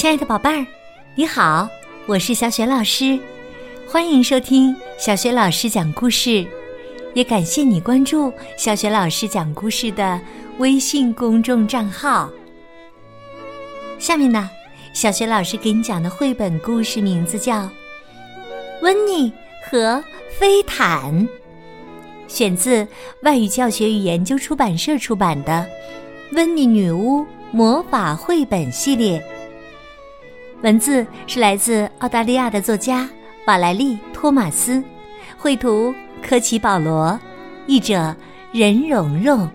亲爱的宝贝儿，你好，我是小雪老师，欢迎收听小雪老师讲故事，也感谢你关注小雪老师讲故事的微信公众账号。下面呢，小雪老师给你讲的绘本故事名字叫《温妮和飞毯》，选自外语教学与研究出版社出版的《温妮女巫魔法绘本》系列。文字是来自澳大利亚的作家瓦莱丽·托马斯，绘图科奇·保罗，译者任蓉蓉。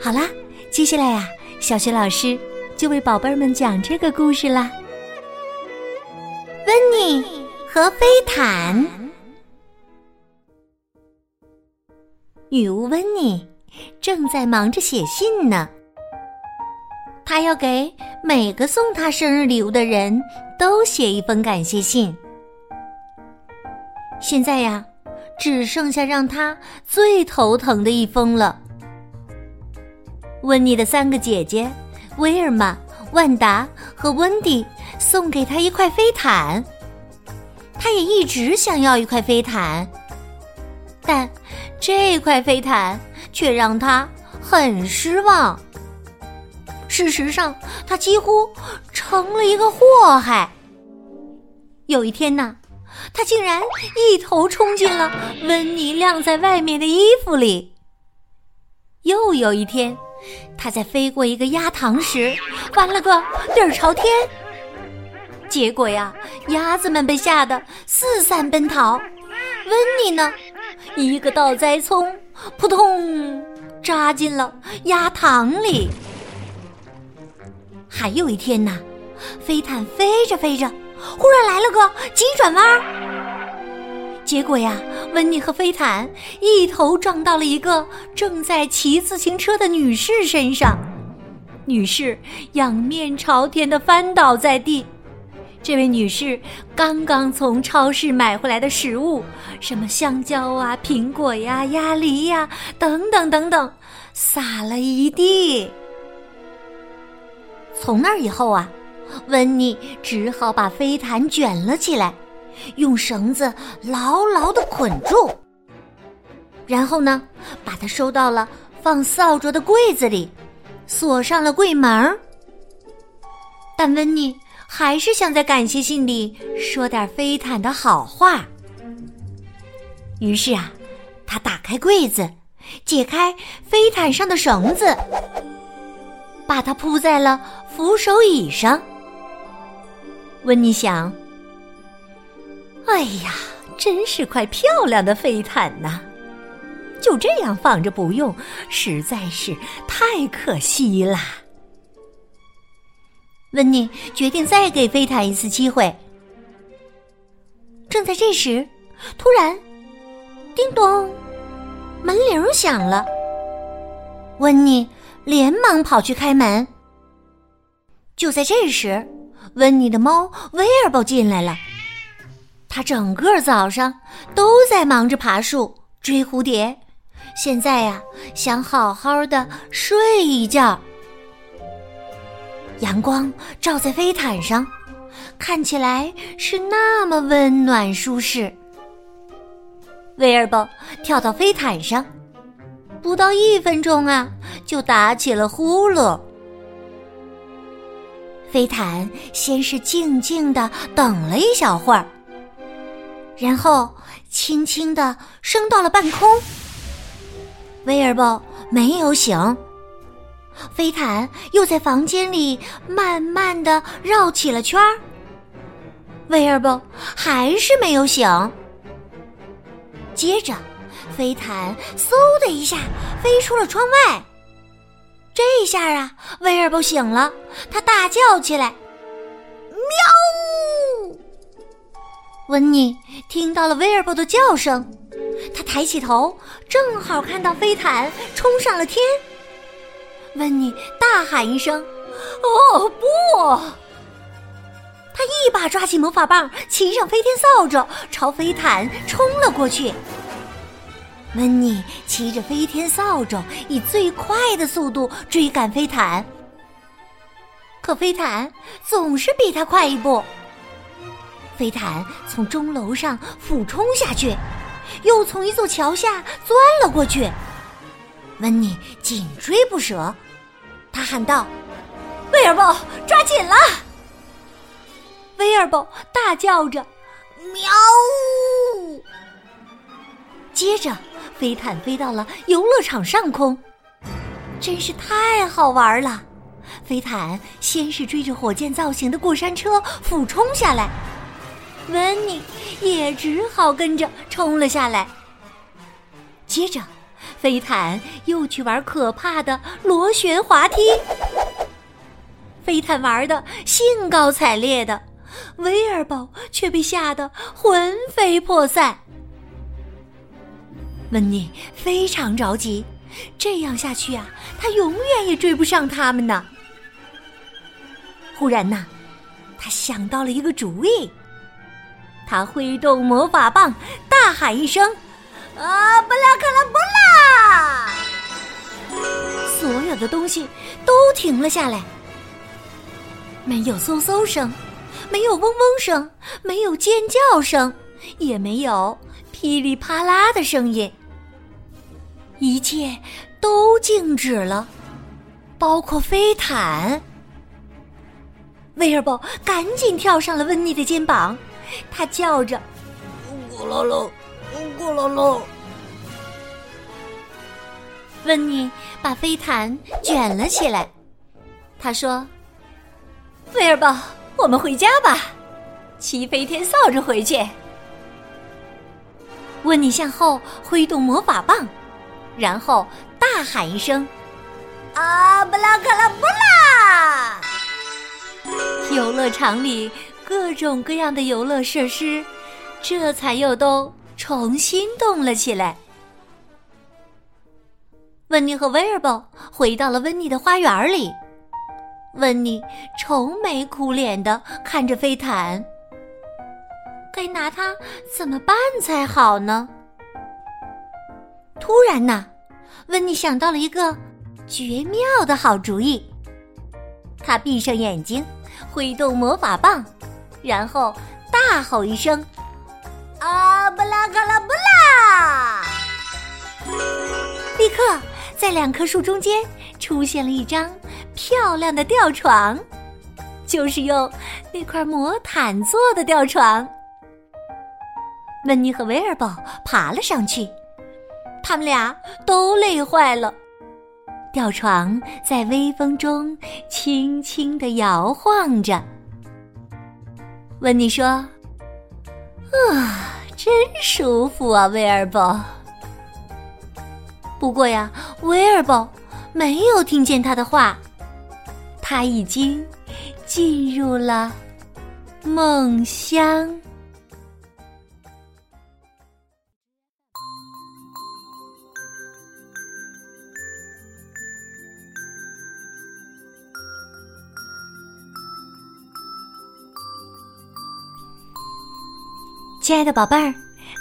好啦，接下来呀，小雪老师就为宝贝儿们讲这个故事啦。温妮和飞毯，女巫温妮正在忙着写信呢。他要给每个送他生日礼物的人都写一封感谢信。现在呀，只剩下让他最头疼的一封了。温妮的三个姐姐威尔玛、万达和温迪送给他一块飞毯，他也一直想要一块飞毯，但这块飞毯却让他很失望。事实上，他几乎成了一个祸害。有一天呢，他竟然一头冲进了温妮晾在外面的衣服里。又有一天，他在飞过一个鸭塘时，翻了个底儿朝天。结果呀，鸭子们被吓得四散奔逃。温妮呢，一个倒栽葱，扑通扎进了鸭塘里。还有一天呢，飞毯飞着飞着，忽然来了个急转弯，结果呀，温妮和飞毯一头撞到了一个正在骑自行车的女士身上，女士仰面朝天的翻倒在地。这位女士刚刚从超市买回来的食物，什么香蕉啊、苹果呀、鸭梨呀，等等等等，撒了一地。从那以后啊，温妮只好把飞毯卷了起来，用绳子牢牢的捆住。然后呢，把它收到了放扫帚的柜子里，锁上了柜门。但温妮还是想在感谢信里说点飞毯的好话。于是啊，他打开柜子，解开飞毯上的绳子。把它铺在了扶手椅上。温妮想：“哎呀，真是块漂亮的飞毯呐！就这样放着不用，实在是太可惜啦。”温妮决定再给飞毯一次机会。正在这时，突然，叮咚，门铃响了。温妮。连忙跑去开门。就在这时，温妮的猫威尔伯进来了。他整个早上都在忙着爬树、追蝴蝶，现在呀，想好好的睡一觉。阳光照在飞毯上，看起来是那么温暖舒适。威尔伯跳到飞毯上。不到一分钟啊，就打起了呼噜。飞毯先是静静的等了一小会儿，然后轻轻的升到了半空。威尔伯没有醒，飞毯又在房间里慢慢的绕起了圈儿。威尔伯还是没有醒，接着。飞毯嗖的一下飞出了窗外，这一下啊，威尔伯醒了，他大叫起来：“喵！”温妮听到了威尔伯的叫声，他抬起头，正好看到飞毯冲上了天。温妮大喊一声：“哦不！”他一把抓起魔法棒，骑上飞天扫帚，朝飞毯冲了过去。温妮骑着飞天扫帚，以最快的速度追赶飞毯。可飞毯总是比他快一步。飞毯从钟楼上俯冲下去，又从一座桥下钻了过去。温妮紧追不舍，他喊道：“威尔伯，抓紧了！”威尔伯大叫着：“喵！”接着，飞毯飞到了游乐场上空，真是太好玩了。飞毯先是追着火箭造型的过山车俯冲下来，温妮也只好跟着冲了下来。接着，飞毯又去玩可怕的螺旋滑梯。飞毯玩的兴高采烈的，威尔伯却被吓得魂飞魄散。温妮非常着急，这样下去啊，他永远也追不上他们呢。忽然呐，他想到了一个主意。他挥动魔法棒，大喊一声：“啊，布拉克拉布拉！”所有的东西都停了下来，没有嗖嗖声，没有嗡嗡声，没有尖叫声，也没有噼里啪啦的声音，一切都静止了，包括飞毯。威尔伯赶紧跳上了温妮的肩膀，他叫着：“咕噜噜，咕噜噜。”温妮把飞毯卷了起来。他说：“威尔伯，我们回家吧，骑飞天扫帚回去。”温妮向后挥动魔法棒，然后大喊一声：“啊，布拉克拉布拉！”游乐场里各种各样的游乐设施，这才又都重新动了起来。温妮和威尔伯回到了温妮的花园里，温妮愁眉苦脸的看着飞毯，该拿它怎么办才好呢？突然呐，温妮想到了一个绝妙的好主意，他闭上眼睛。挥动魔法棒，然后大吼一声：“啊，布拉卡拉布拉！”立刻在两棵树中间出现了一张漂亮的吊床，就是用那块魔毯做的吊床。温妮和威尔伯爬了上去，他们俩都累坏了。吊床在微风中轻轻的摇晃着。温妮说：“啊，真舒服啊，威尔伯。”不过呀，威尔伯没有听见他的话，他已经进入了梦乡。亲爱的宝贝儿，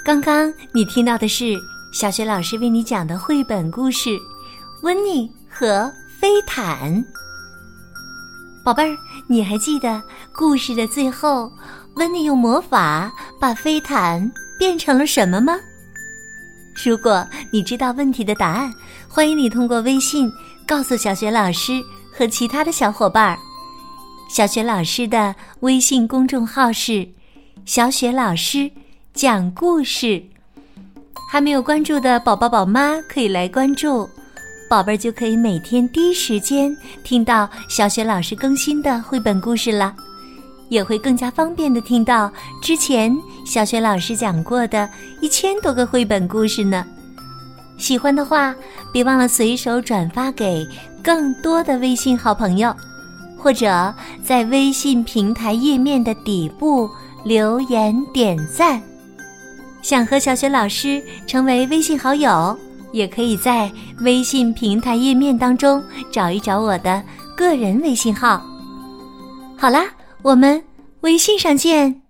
刚刚你听到的是小雪老师为你讲的绘本故事《温妮和飞毯》。宝贝儿，你还记得故事的最后，温妮用魔法把飞毯变成了什么吗？如果你知道问题的答案，欢迎你通过微信告诉小雪老师和其他的小伙伴儿。小雪老师的微信公众号是。小雪老师讲故事，还没有关注的宝宝宝妈可以来关注，宝贝儿就可以每天第一时间听到小雪老师更新的绘本故事了，也会更加方便的听到之前小雪老师讲过的一千多个绘本故事呢。喜欢的话，别忘了随手转发给更多的微信好朋友，或者在微信平台页面的底部。留言点赞，想和小雪老师成为微信好友，也可以在微信平台页面当中找一找我的个人微信号。好啦，我们微信上见。